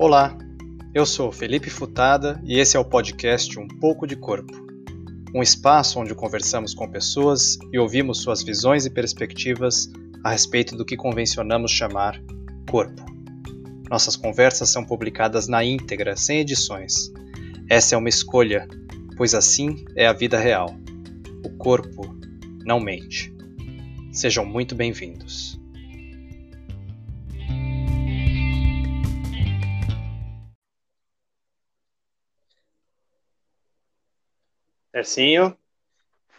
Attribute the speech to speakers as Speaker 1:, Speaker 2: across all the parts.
Speaker 1: Olá, eu sou Felipe Futada e esse é o podcast Um Pouco de Corpo. Um espaço onde conversamos com pessoas e ouvimos suas visões e perspectivas a respeito do que convencionamos chamar corpo. Nossas conversas são publicadas na íntegra, sem edições. Essa é uma escolha, pois assim é a vida real. O corpo não mente. Sejam muito bem-vindos. Tercinho.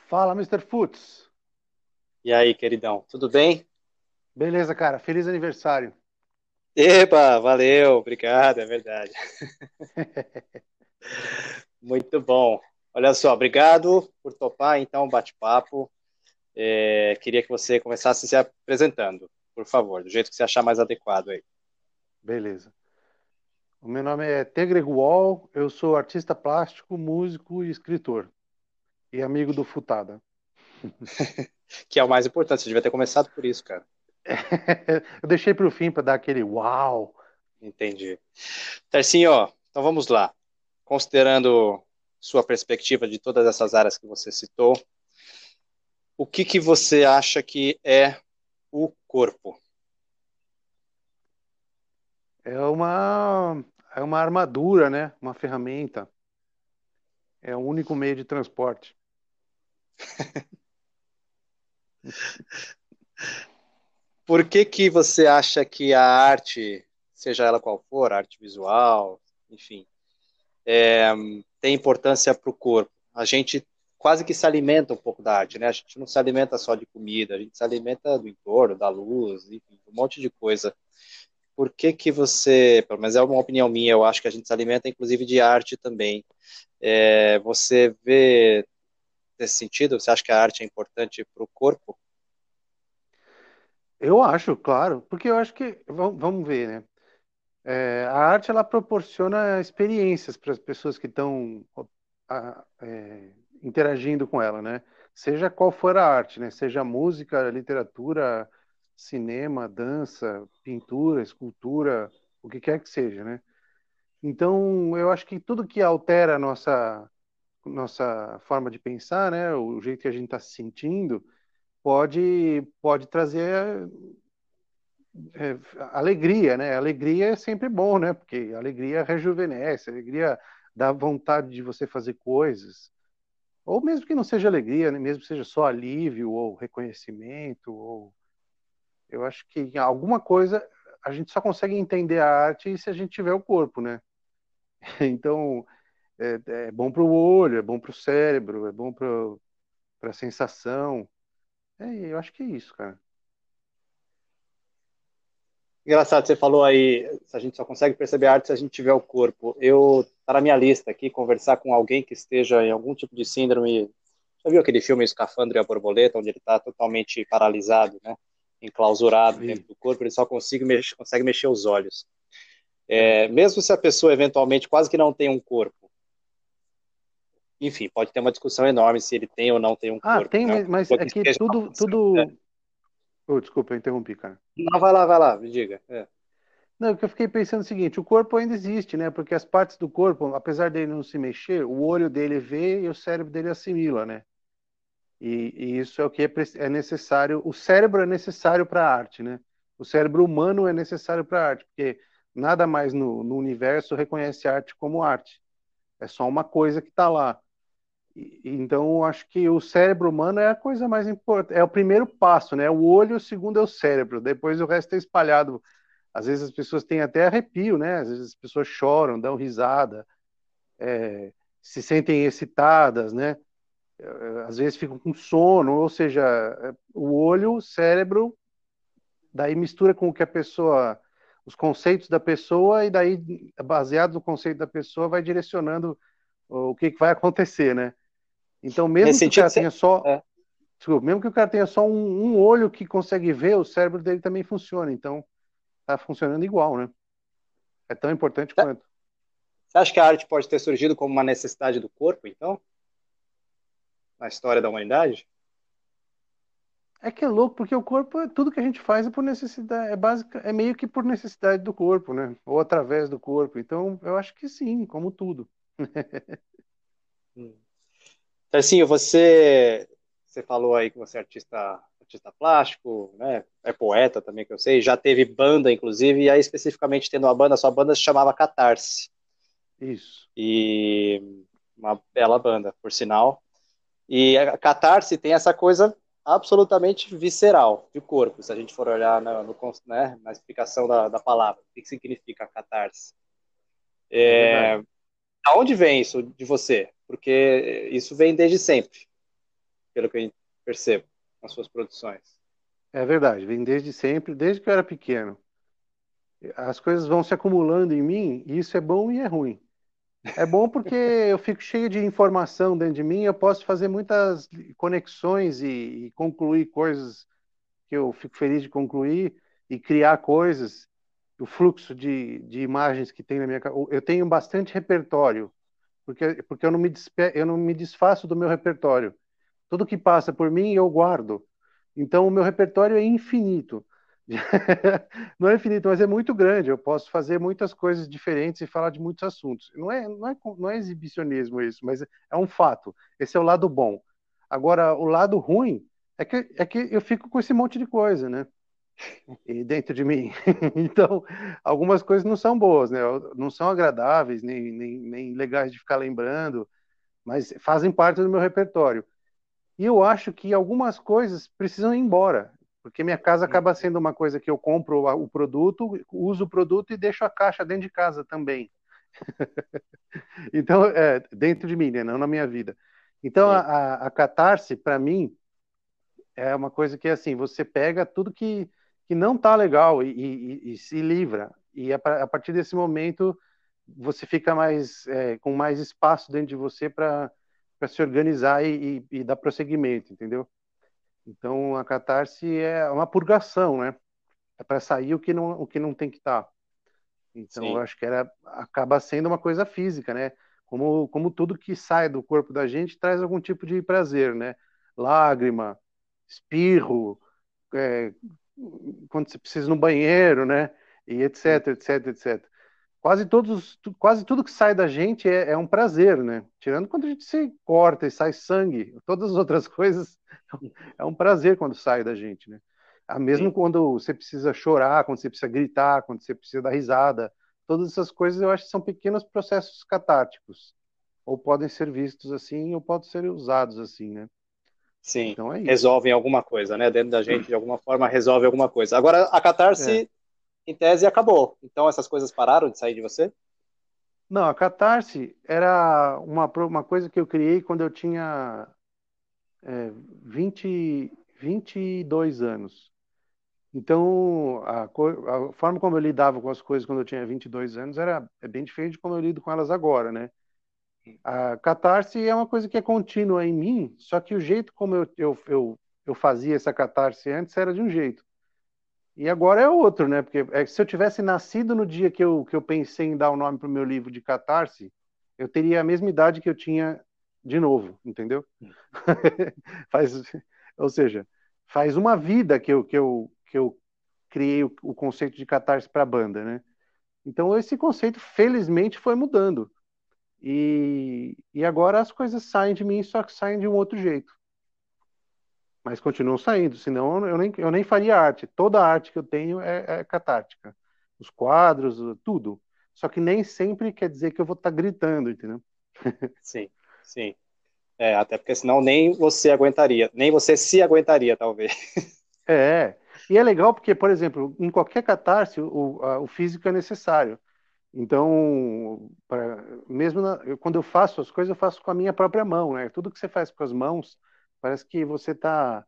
Speaker 2: Fala, Mr. Futs.
Speaker 1: E aí, queridão, tudo bem?
Speaker 2: Beleza, cara. Feliz aniversário.
Speaker 1: Epa, valeu, obrigado, é verdade. Muito bom. Olha só, obrigado por topar então o bate-papo. É, queria que você começasse se apresentando, por favor, do jeito que você achar mais adequado aí.
Speaker 2: Beleza. O meu nome é Tegre Wall, eu sou artista plástico, músico e escritor. E amigo do Futada.
Speaker 1: que é o mais importante, você devia ter começado por isso, cara.
Speaker 2: eu deixei para o fim para dar aquele uau.
Speaker 1: Entendi. Tercinho, então vamos lá. Considerando sua perspectiva de todas essas áreas que você citou, o que, que você acha que é o corpo?
Speaker 2: É uma, é uma armadura, né? Uma ferramenta. É o único meio de transporte.
Speaker 1: Por que que você acha que a arte, seja ela qual for, arte visual, enfim, é, tem importância para o corpo? A gente quase que se alimenta um pouco da arte, né? A gente não se alimenta só de comida, a gente se alimenta do entorno, da luz, enfim, um monte de coisa. Por que que você, pelo menos é uma opinião minha, eu acho que a gente se alimenta inclusive de arte também. É, você vê nesse sentido? Você acha que a arte é importante para o corpo?
Speaker 2: Eu acho, claro, porque eu acho que vamos ver, né? É, a arte ela proporciona experiências para as pessoas que estão é, interagindo com ela, né? Seja qual for a arte, né? Seja música, literatura, cinema, dança, pintura, escultura, o que quer que seja, né? Então, eu acho que tudo que altera a nossa nossa forma de pensar, né, o jeito que a gente está se sentindo, pode pode trazer é, alegria, né? Alegria é sempre bom, né? Porque alegria rejuvenesce, alegria dá vontade de você fazer coisas. Ou mesmo que não seja alegria, né? mesmo que seja só alívio ou reconhecimento, ou eu acho que alguma coisa a gente só consegue entender a arte se a gente tiver o corpo, né? Então, é, é bom para o olho, é bom para o cérebro, é bom para a sensação. É, eu acho que é isso, cara.
Speaker 1: Engraçado, você falou aí, a gente só consegue perceber a arte se a gente tiver o corpo. Eu, tá na minha lista aqui, conversar com alguém que esteja em algum tipo de síndrome. Já viu aquele filme Escafandro e a Borboleta, onde ele está totalmente paralisado, né? Enclausurado Sim. dentro do corpo, ele só consegue mexer, consegue mexer os olhos. É, mesmo se a pessoa eventualmente quase que não tem um corpo, enfim, pode ter uma discussão enorme se ele tem ou não tem um
Speaker 2: ah,
Speaker 1: corpo.
Speaker 2: Ah, tem, né? mas, é que tudo. tudo... Né? Oh, desculpa, eu interrompi, cara.
Speaker 1: Não, vai lá, vai lá, me diga. É.
Speaker 2: Não, que eu fiquei pensando o seguinte: o corpo ainda existe, né? Porque as partes do corpo, apesar dele não se mexer, o olho dele vê e o cérebro dele assimila, né? E, e isso é o que é, é necessário. O cérebro é necessário para a arte, né? O cérebro humano é necessário para a arte, porque nada mais no, no universo reconhece a arte como arte. É só uma coisa que está lá. Então, acho que o cérebro humano é a coisa mais importante, é o primeiro passo, né? O olho, o segundo é o cérebro, depois o resto é espalhado. Às vezes as pessoas têm até arrepio, né? Às vezes as pessoas choram, dão risada, é, se sentem excitadas, né? Às vezes ficam com sono, ou seja, o olho, o cérebro, daí mistura com o que a pessoa, os conceitos da pessoa, e daí, baseado no conceito da pessoa, vai direcionando o que, que vai acontecer, né? Então, mesmo Nesse que o cara tenha só. É. Desculpa, mesmo que o cara tenha só um, um, olho que consegue ver, o cérebro dele também funciona. Então, tá funcionando igual, né? É tão importante
Speaker 1: Você
Speaker 2: quanto.
Speaker 1: Você acha que a arte pode ter surgido como uma necessidade do corpo, então? Na história da humanidade?
Speaker 2: É que é louco, porque o corpo, tudo que a gente faz é por necessidade, é básica, é meio que por necessidade do corpo, né? Ou através do corpo. Então, eu acho que sim, como tudo.
Speaker 1: Assim, você, você falou aí que você é artista, artista plástico, né? É poeta também, que eu sei. Já teve banda, inclusive, e aí especificamente tendo uma banda, sua banda se chamava Catarse.
Speaker 2: Isso.
Speaker 1: E uma bela banda, por sinal. E a Catarse tem essa coisa absolutamente visceral de corpo, se a gente for olhar no, no né, na explicação da, da palavra. O que significa catarse? É, é aonde vem isso de você? Porque isso vem desde sempre, pelo que eu percebo nas suas produções.
Speaker 2: É verdade, vem desde sempre, desde que eu era pequeno. As coisas vão se acumulando em mim, e isso é bom e é ruim. É bom porque eu fico cheio de informação dentro de mim, eu posso fazer muitas conexões e, e, concluir coisas que eu fico feliz de concluir e criar coisas. O fluxo de, de imagens que tem na minha eu tenho bastante repertório, porque porque eu não me despe, eu não me desfaço do meu repertório. Tudo que passa por mim eu guardo. Então o meu repertório é infinito. não é infinito, mas é muito grande. Eu posso fazer muitas coisas diferentes e falar de muitos assuntos. Não é, não é, não é exibicionismo isso, mas é um fato. Esse é o lado bom. Agora, o lado ruim é que, é que eu fico com esse monte de coisa, né? E dentro de mim. então, algumas coisas não são boas, né? Não são agradáveis, nem, nem, nem legais de ficar lembrando, mas fazem parte do meu repertório. E eu acho que algumas coisas precisam ir embora. Porque minha casa acaba sendo uma coisa que eu compro o produto, uso o produto e deixo a caixa dentro de casa também. então, é, dentro de mim, né? não na minha vida. Então, a, a catarse, para mim, é uma coisa que, assim, você pega tudo que, que não tá legal e, e, e se livra. E a, a, partir desse momento, você fica mais é, com mais espaço dentro de você para se organizar e, e, dar prosseguimento, entendeu? Então a catarse é uma purgação, né? É para sair o que não o que não tem que estar. Tá. Então Sim. eu acho que era acaba sendo uma coisa física, né? Como como tudo que sai do corpo da gente traz algum tipo de prazer, né? Lágrima, espirro, é, quando você precisa no banheiro, né? E etc, etc, etc quase todos, quase tudo que sai da gente é, é, um prazer, né? Tirando quando a gente se corta e sai sangue, todas as outras coisas é um prazer quando sai da gente, né? Ah, mesmo Sim. quando você precisa chorar, quando você precisa gritar, quando você precisa dar risada, todas essas coisas eu acho que são pequenos processos catárticos, ou podem ser vistos assim, ou podem ser usados assim, né?
Speaker 1: Sim, então é resolvem alguma coisa, né? Dentro da gente, de alguma forma, resolve alguma coisa. Agora, a catarse é em tese acabou. Então essas coisas pararam de sair de você?
Speaker 2: Não, a catarse era uma, uma coisa que eu criei quando eu tinha é, 20, 22 anos. Então, a, a, forma como eu lidava com as coisas quando eu tinha 22 anos era é bem diferente de como eu lido com elas agora, né? A catarse é uma coisa que é contínua em mim, só que o jeito como eu, eu, eu, eu fazia essa catarse antes era de um jeito. E agora é outro, né? Porque é, se eu tivesse nascido no dia que eu, que eu pensei em dar o nome para o meu livro de catarse, eu teria a mesma idade que eu tinha de novo, entendeu? faz, ou seja, faz uma vida que eu, que eu, que eu criei o, o conceito de catarse para a banda, né? Então esse conceito, felizmente, foi mudando. E, e agora as coisas saem de mim, só que saem de um outro jeito mas continuam saindo, senão eu nem, eu nem faria arte. Toda a arte que eu tenho é, é catártica. Os quadros, tudo. Só que nem sempre quer dizer que eu vou estar tá gritando, entendeu?
Speaker 1: Sim, sim. É, até porque senão nem você aguentaria, nem você se aguentaria, talvez.
Speaker 2: É, e é legal porque, por exemplo, em qualquer catarse, o, a, o físico é necessário. Então, pra, mesmo na, eu, quando eu faço as coisas, eu faço com a minha própria mão, né? Tudo que você faz com as mãos, Parece que você está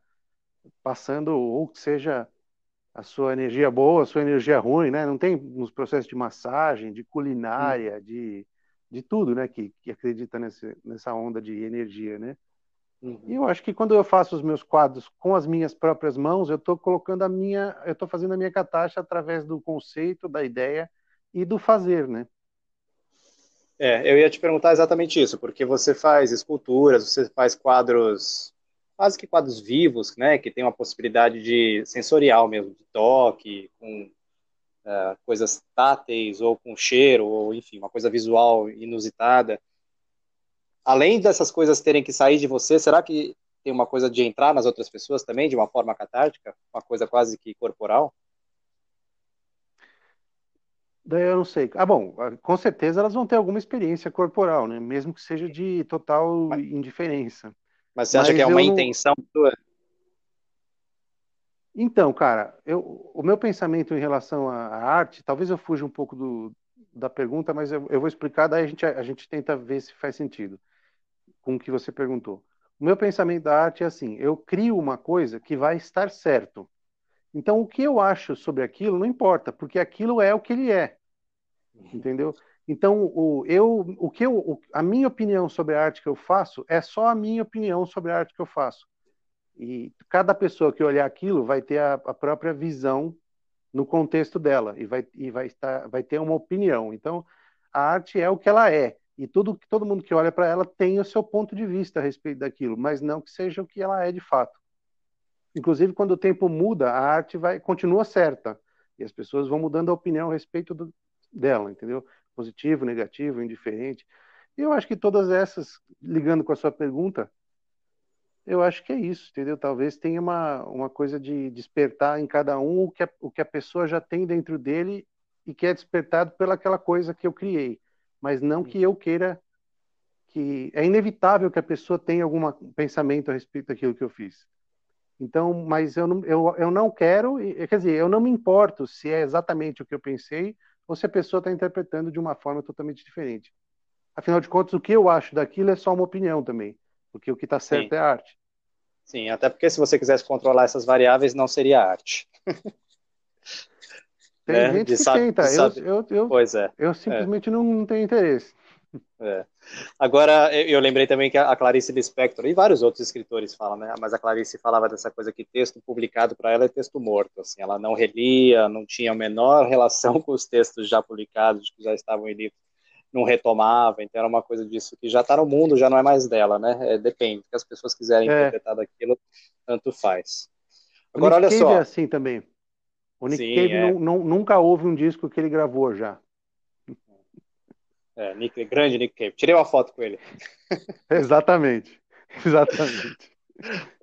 Speaker 2: passando, ou que seja a sua energia boa, a sua energia ruim, né? Não tem nos processos de massagem, de culinária, uhum. de, de tudo, né? Que, que acredita nesse, nessa onda de energia, né? Uhum. E eu acho que quando eu faço os meus quadros com as minhas próprias mãos, eu estou colocando a minha, eu estou fazendo a minha catástrofe através do conceito, da ideia e do fazer, né?
Speaker 1: É, eu ia te perguntar exatamente isso, porque você faz esculturas, você faz quadros quase que quadros vivos, né, que tem uma possibilidade de sensorial mesmo, de toque, com uh, coisas táteis ou com cheiro, ou enfim, uma coisa visual inusitada. Além dessas coisas terem que sair de você, será que tem uma coisa de entrar nas outras pessoas também, de uma forma catártica, uma coisa quase que corporal?
Speaker 2: Daí eu não sei. Ah, bom, ah, com certeza elas vão ter alguma experiência corporal, né? Mesmo que seja de total mas, indiferença.
Speaker 1: Mas você acha mas que é uma intenção sua?
Speaker 2: Então, cara, eu, o meu pensamento em relação à arte, talvez eu fuja um pouco do, da pergunta, mas eu, eu vou explicar, daí a gente, a gente tenta ver se faz sentido com o que você perguntou. O meu pensamento da arte é assim: eu crio uma coisa que vai estar certo. Então, o que eu acho sobre aquilo não importa, porque aquilo é o que ele é. Entendeu? Então, o, eu, o que eu, o, a minha opinião sobre a arte que eu faço é só a minha opinião sobre a arte que eu faço. E cada pessoa que olhar aquilo vai ter a, a própria visão no contexto dela e vai, e vai, estar, vai ter uma opinião. Então, a arte é o que ela é. E tudo, todo mundo que olha para ela tem o seu ponto de vista a respeito daquilo, mas não que seja o que ela é de fato. Inclusive, quando o tempo muda, a arte vai continua certa e as pessoas vão mudando a opinião a respeito do, dela, entendeu? Positivo, negativo, indiferente. E eu acho que todas essas, ligando com a sua pergunta, eu acho que é isso, entendeu? Talvez tenha uma, uma coisa de despertar em cada um o que, a, o que a pessoa já tem dentro dele e que é despertado pelaquela coisa que eu criei, mas não que eu queira que é inevitável que a pessoa tenha algum pensamento a respeito daquilo que eu fiz. Então, mas eu não, eu, eu não quero, quer dizer, eu não me importo se é exatamente o que eu pensei ou se a pessoa está interpretando de uma forma totalmente diferente. Afinal de contas, o que eu acho daquilo é só uma opinião também, porque o que está certo Sim. é arte.
Speaker 1: Sim, até porque se você quisesse controlar essas variáveis, não seria arte.
Speaker 2: Tem né? gente de que sabe, tenta, eu, eu, eu,
Speaker 1: pois é.
Speaker 2: eu simplesmente é. Não, não tenho interesse.
Speaker 1: É. Agora, eu lembrei também que a Clarice Lispector e vários outros escritores falam, né? Mas a Clarice falava dessa coisa que texto publicado para ela é texto morto. Assim, ela não relia, não tinha a menor relação com os textos já publicados, que já estavam em livro, não retomava. Então era uma coisa disso que já está no mundo, já não é mais dela, né? É, depende. que as pessoas quiserem é. interpretar daquilo, tanto faz.
Speaker 2: Agora, olha Cave só. é assim também. O Nick Sim, Cave é. não, não, nunca houve um disco que ele gravou já.
Speaker 1: É, Nick, grande Nick Cave. Tirei uma foto com ele.
Speaker 2: Exatamente. Exatamente.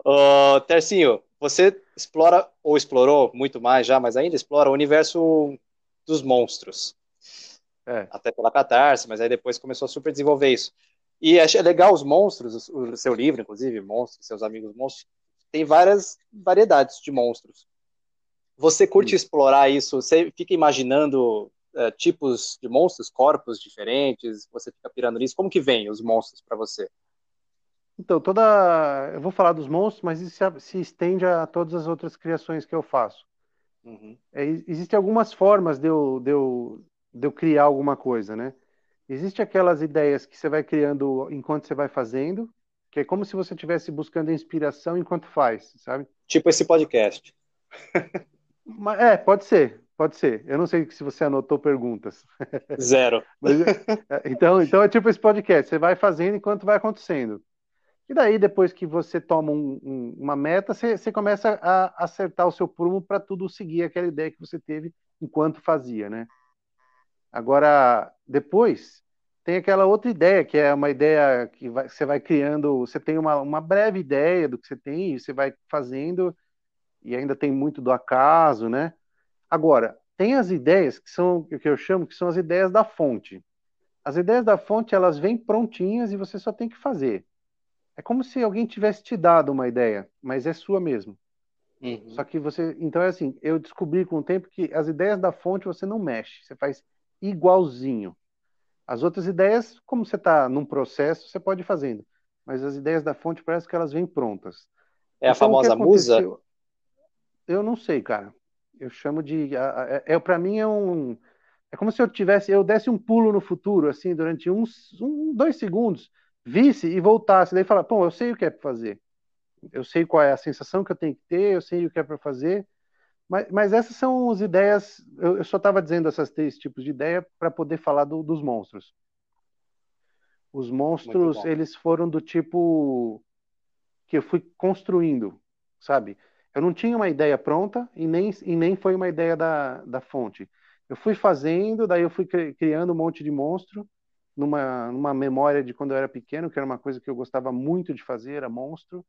Speaker 1: Ô, Tercinho, você explora, ou explorou muito mais já, mas ainda explora o universo dos monstros. É. Até pela catarse, mas aí depois começou a super desenvolver isso. E achei legal os monstros, o seu livro, inclusive, Monstros, seus amigos monstros, tem várias variedades de monstros. Você curte Sim. explorar isso? Você fica imaginando uh, tipos de monstros, corpos diferentes? Você fica pirando nisso? Como que vem os monstros para você?
Speaker 2: Então, toda. Eu vou falar dos monstros, mas isso se estende a todas as outras criações que eu faço. Uhum. É, existem algumas formas de eu, de, eu, de eu criar alguma coisa, né? Existem aquelas ideias que você vai criando enquanto você vai fazendo, que é como se você estivesse buscando inspiração enquanto faz, sabe?
Speaker 1: Tipo esse podcast.
Speaker 2: é, pode ser. Pode ser. Eu não sei se você anotou perguntas.
Speaker 1: Zero.
Speaker 2: Mas, é, então, então é tipo esse podcast. Você vai fazendo enquanto vai acontecendo. E daí, depois que você toma um, um, uma meta, você, você, começa a acertar o seu prumo para tudo seguir aquela ideia que você teve enquanto fazia, né? Agora, depois, tem aquela outra ideia, que é uma ideia que vai, você vai criando, você tem uma, uma breve ideia do que você tem, e você vai fazendo, e ainda tem muito do acaso, né? Agora, tem as ideias que são o que eu chamo que são as ideias da fonte. As ideias da fonte elas vêm prontinhas e você só tem que fazer. É como se alguém tivesse te dado uma ideia, mas é sua mesmo. Uhum. Só que você, então é assim, eu descobri com o tempo que as ideias da fonte você não mexe, você faz igualzinho. As outras ideias, como você está num processo, você pode ir fazendo. Mas as ideias da fonte parece que elas vêm prontas.
Speaker 1: É a então, famosa musa?
Speaker 2: Eu não sei, cara. Eu chamo de. É, é para mim é um. É como se eu tivesse, eu desse um pulo no futuro, assim, durante uns um, dois segundos, visse e voltasse, daí falar, pô, eu sei o que é para fazer, eu sei qual é a sensação que eu tenho que ter, eu sei o que é para fazer, mas, mas, essas são as ideias, eu, eu só estava dizendo esses três tipos de ideia para poder falar do, dos monstros. Os monstros, eles foram do tipo, que eu fui construindo, sabe? Eu não tinha uma ideia pronta e nem, e nem foi uma ideia da, da fonte. Eu fui fazendo, daí eu fui criando um monte de monstro numa, numa memória de quando eu era pequeno, que era uma coisa que eu gostava muito de fazer, era monstro.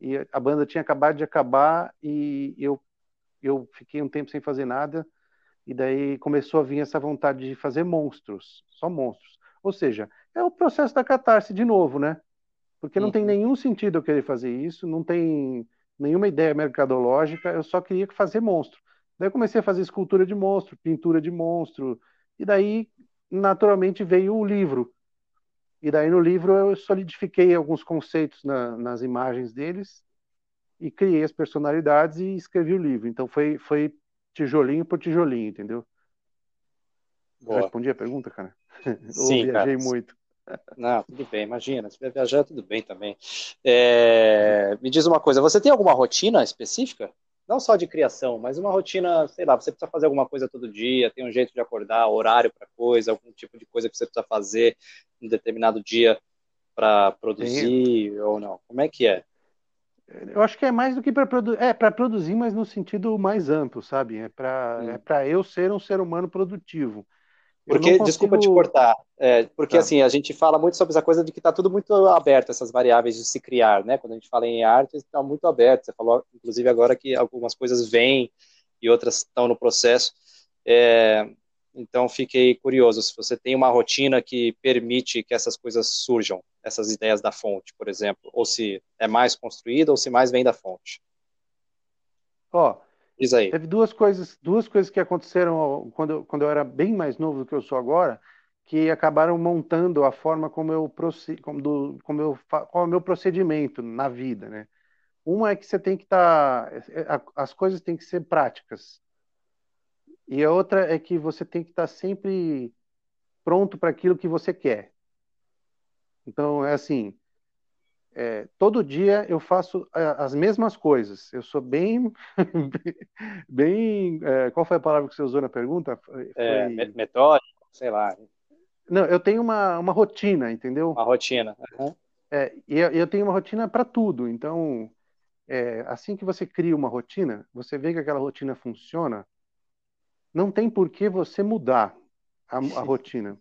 Speaker 2: E a banda tinha acabado de acabar e eu, eu fiquei um tempo sem fazer nada. E daí começou a vir essa vontade de fazer monstros, só monstros. Ou seja, é o processo da catarse de novo, né? Porque não uhum. tem nenhum sentido eu querer fazer isso, não tem nenhuma ideia mercadológica, eu só queria fazer monstro. Daí eu comecei a fazer escultura de monstro, pintura de monstro, e daí naturalmente veio o livro. E daí no livro eu solidifiquei alguns conceitos na, nas imagens deles e criei as personalidades e escrevi o livro. Então foi, foi tijolinho por tijolinho, entendeu? Boa. Respondi a pergunta, cara?
Speaker 1: Sim,
Speaker 2: Ou viajei cara. muito?
Speaker 1: Não, tudo bem, imagina. Se vai viajar, tudo bem também. É... Me diz uma coisa, você tem alguma rotina específica? Não só de criação, mas uma rotina, sei lá, você precisa fazer alguma coisa todo dia, tem um jeito de acordar, horário para coisa, algum tipo de coisa que você precisa fazer em determinado dia para produzir Sim. ou não? Como é que é?
Speaker 2: Eu acho que é mais do que para produzir, é para produzir, mas no sentido mais amplo, sabe? É para hum. é para eu ser um ser humano produtivo.
Speaker 1: Porque, consigo... desculpa te cortar, é, porque tá. assim, a gente fala muito sobre essa coisa de que está tudo muito aberto, essas variáveis de se criar, né? Quando a gente fala em arte, está muito aberto. Você falou, inclusive, agora que algumas coisas vêm e outras estão no processo. É, então, fiquei curioso, se você tem uma rotina que permite que essas coisas surjam, essas ideias da fonte, por exemplo, ou se é mais construída ou se mais vem da fonte.
Speaker 2: Ó, Diz aí. Teve duas coisas, duas coisas que aconteceram quando, quando eu era bem mais novo do que eu sou agora, que acabaram montando a forma como eu como, do, como eu qual é o meu procedimento na vida, né? Uma é que você tem que estar, tá, as coisas têm que ser práticas. E a outra é que você tem que estar tá sempre pronto para aquilo que você quer. Então, é assim, é, todo dia eu faço é, as mesmas coisas. Eu sou bem, bem. É, qual foi a palavra que você usou na pergunta?
Speaker 1: Foi... É, metódico, sei lá.
Speaker 2: Não, eu tenho uma, uma rotina, entendeu?
Speaker 1: Uma rotina. Uhum.
Speaker 2: É, e eu, eu tenho uma rotina para tudo. Então, é, assim que você cria uma rotina, você vê que aquela rotina funciona, não tem por que você mudar a, a rotina,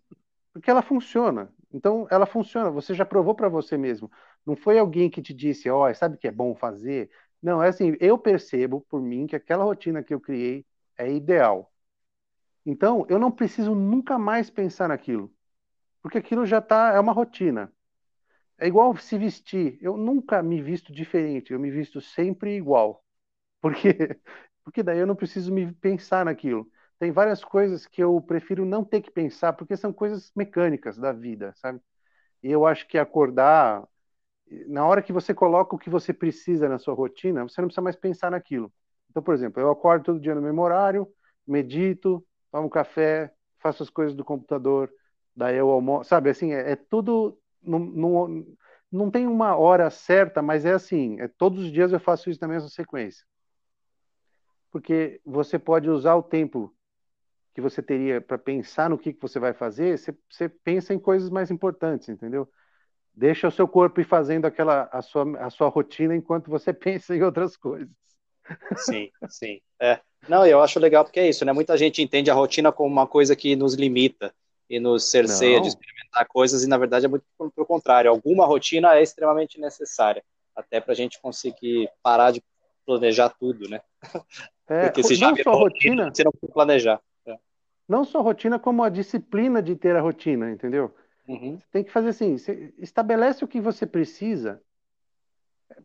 Speaker 2: porque ela funciona. Então, ela funciona. Você já provou para você mesmo. Não foi alguém que te disse, ó, oh, sabe o que é bom fazer? Não, é assim, eu percebo por mim que aquela rotina que eu criei é ideal. Então, eu não preciso nunca mais pensar naquilo, porque aquilo já tá, é uma rotina. É igual se vestir. Eu nunca me visto diferente, eu me visto sempre igual. Porque porque daí eu não preciso me pensar naquilo. Tem várias coisas que eu prefiro não ter que pensar, porque são coisas mecânicas da vida, sabe? E eu acho que acordar na hora que você coloca o que você precisa na sua rotina, você não precisa mais pensar naquilo. Então, por exemplo, eu acordo todo dia no mesmo horário, medito, tomo café, faço as coisas do computador, daí eu almoço, sabe, assim, é, é tudo, não, não, não tem uma hora certa, mas é assim, é, todos os dias eu faço isso na mesma sequência. Porque você pode usar o tempo que você teria para pensar no que, que você vai fazer, você, você pensa em coisas mais importantes, entendeu? Deixa o seu corpo ir fazendo aquela a sua, a sua rotina enquanto você pensa em outras coisas.
Speaker 1: Sim, sim. É. Não, eu acho legal porque é isso, né? Muita gente entende a rotina como uma coisa que nos limita e nos cerceia de experimentar coisas, e na verdade é muito pelo contrário. Alguma rotina é extremamente necessária, até para a gente conseguir parar de planejar tudo, né?
Speaker 2: É, porque se já só rotina, rotina,
Speaker 1: você não pode planejar. É.
Speaker 2: Não só rotina, como a disciplina de ter a rotina, entendeu? Uhum. Tem que fazer assim, estabelece o que você precisa.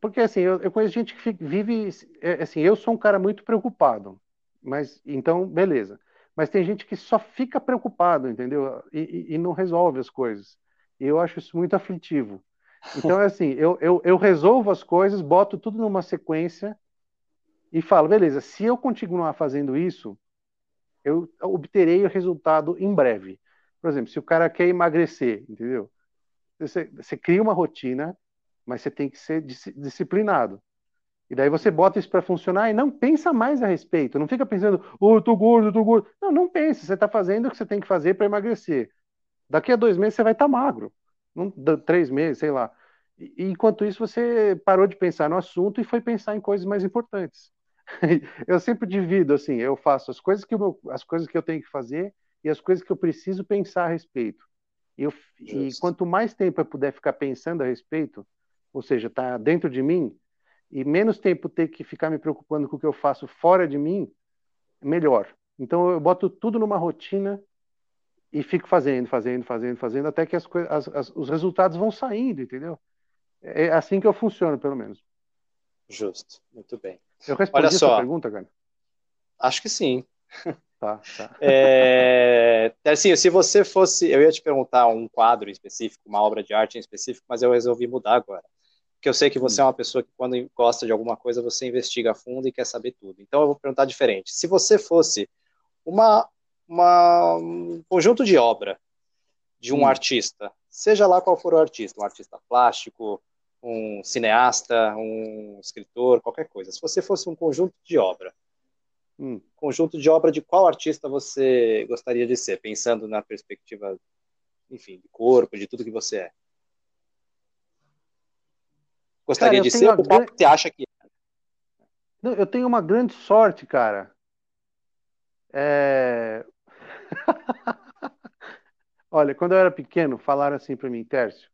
Speaker 2: Porque assim, eu, eu conheço gente que vive, é, assim, eu sou um cara muito preocupado, mas então, beleza. Mas tem gente que só fica preocupado, entendeu? E, e, e não resolve as coisas. E eu acho isso muito aflitivo. Então é assim, eu, eu, eu resolvo as coisas, boto tudo numa sequência e falo, beleza, se eu continuar fazendo isso, eu obterei o resultado em breve. Por exemplo, se o cara quer emagrecer, entendeu? Você, você cria uma rotina, mas você tem que ser disciplinado. E daí você bota isso para funcionar e não pensa mais a respeito. Não fica pensando, oh, eu tô gordo, eu tô gordo. Não, não pense. Você está fazendo o que você tem que fazer para emagrecer. Daqui a dois meses você vai estar tá magro. Não, três meses, sei lá. E, enquanto isso, você parou de pensar no assunto e foi pensar em coisas mais importantes. eu sempre divido assim, eu faço as coisas que eu, as coisas que eu tenho que fazer e as coisas que eu preciso pensar a respeito. E, eu, e quanto mais tempo eu puder ficar pensando a respeito, ou seja, tá dentro de mim, e menos tempo ter que ficar me preocupando com o que eu faço fora de mim, melhor. Então eu boto tudo numa rotina e fico fazendo, fazendo, fazendo, fazendo, até que as, as, as, os resultados vão saindo, entendeu? É assim que eu funciono, pelo menos.
Speaker 1: Justo, muito bem.
Speaker 2: Eu respondi Olha só. pergunta, cara?
Speaker 1: Acho que sim.
Speaker 2: Tá, tá.
Speaker 1: É, assim, se você fosse, eu ia te perguntar um quadro específico, uma obra de arte em específico, mas eu resolvi mudar agora. Porque eu sei que você hum. é uma pessoa que quando gosta de alguma coisa, você investiga a fundo e quer saber tudo. Então eu vou perguntar diferente. Se você fosse uma, uma um conjunto de obra de um hum. artista, seja lá qual for o artista, um artista plástico, um cineasta, um escritor, qualquer coisa. Se você fosse um conjunto de obra, um conjunto de obra de qual artista você gostaria de ser, pensando na perspectiva, enfim, de corpo, de tudo que você é? Gostaria cara, de ser ou qual você acha que é?
Speaker 2: Não, eu tenho uma grande sorte, cara. É... Olha, quando eu era pequeno, falaram assim para mim, Tércio,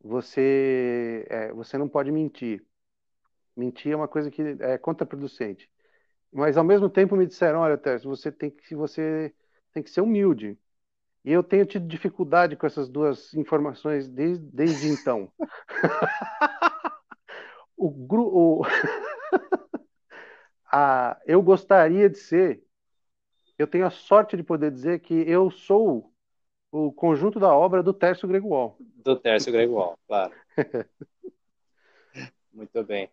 Speaker 2: você, é, você não pode mentir. Mentir é uma coisa que é contraproducente. Mas ao mesmo tempo me disseram, olha, Tércio, você tem que você tem que ser humilde. E eu tenho tido dificuldade com essas duas informações desde, desde então. o, o a, eu gostaria de ser, eu tenho a sorte de poder dizer que eu sou o conjunto da obra do Tércio Gregual.
Speaker 1: Do Tércio Gregual, claro. Muito bem.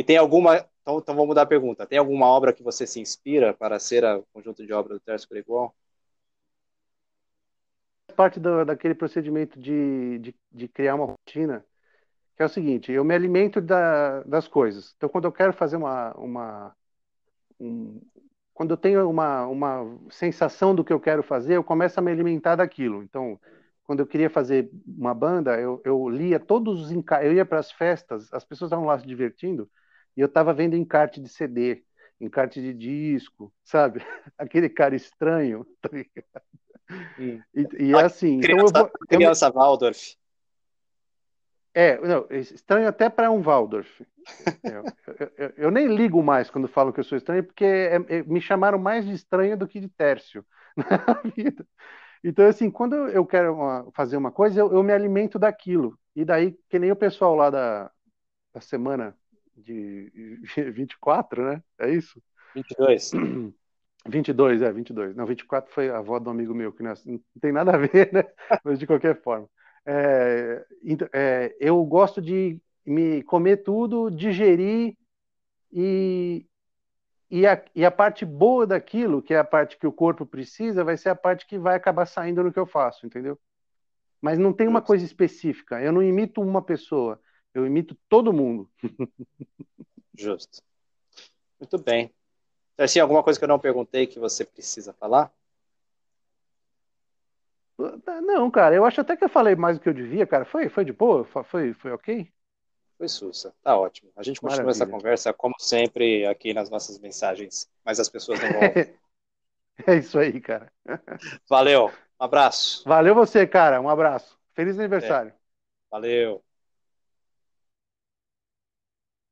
Speaker 1: E tem alguma. Então, então vamos mudar a pergunta. Tem alguma obra que você se inspira para ser o conjunto de obra do Tércio Gregual?
Speaker 2: Parte do, daquele procedimento de, de, de, criar uma rotina, que é o seguinte: eu me alimento da, das coisas. Então, quando eu quero fazer uma, uma, um, quando eu tenho uma, uma sensação do que eu quero fazer, eu começo a me alimentar daquilo. Então, quando eu queria fazer uma banda, eu, eu lia todos os eu ia para as festas, as pessoas estavam lá se divertindo, e eu estava vendo encarte de CD, encarte de disco, sabe? Aquele cara estranho, tá E, e é assim.
Speaker 1: Criança, então eu vou, criança eu, Waldorf.
Speaker 2: É, não, estranho até para um Waldorf. Eu, eu, eu, nem ligo mais quando falo que eu sou estranho, porque é, é, me chamaram mais de estranho do que de Tércio na vida. Então, assim, quando eu quero uma, fazer uma coisa, eu, me alimento daquilo. E daí, que nem o pessoal lá da, da semana de 24, né? É isso?
Speaker 1: 22.
Speaker 2: 22, é, 22. Não, 24 foi a avó do amigo meu, que não, não tem nada a ver, né? Mas de qualquer forma. É, é, eu gosto de me comer tudo, digerir e, e, a, e a parte boa daquilo, que é a parte que o corpo precisa, vai ser a parte que vai acabar saindo no que eu faço, entendeu? Mas não tem uma coisa específica. Eu não imito uma pessoa, eu imito todo mundo.
Speaker 1: Justo. Muito bem. Assim, alguma coisa que eu não perguntei que você precisa falar?
Speaker 2: Não, cara, eu acho até que eu falei mais do que eu devia, cara. Foi, foi de boa? Foi, foi ok?
Speaker 1: Foi sussa. Tá ótimo. A gente continua Maravilha. essa conversa, como sempre, aqui nas nossas mensagens, mas as pessoas não vão.
Speaker 2: é isso aí, cara.
Speaker 1: Valeu. Um abraço.
Speaker 2: Valeu você, cara. Um abraço. Feliz aniversário. É.
Speaker 1: Valeu.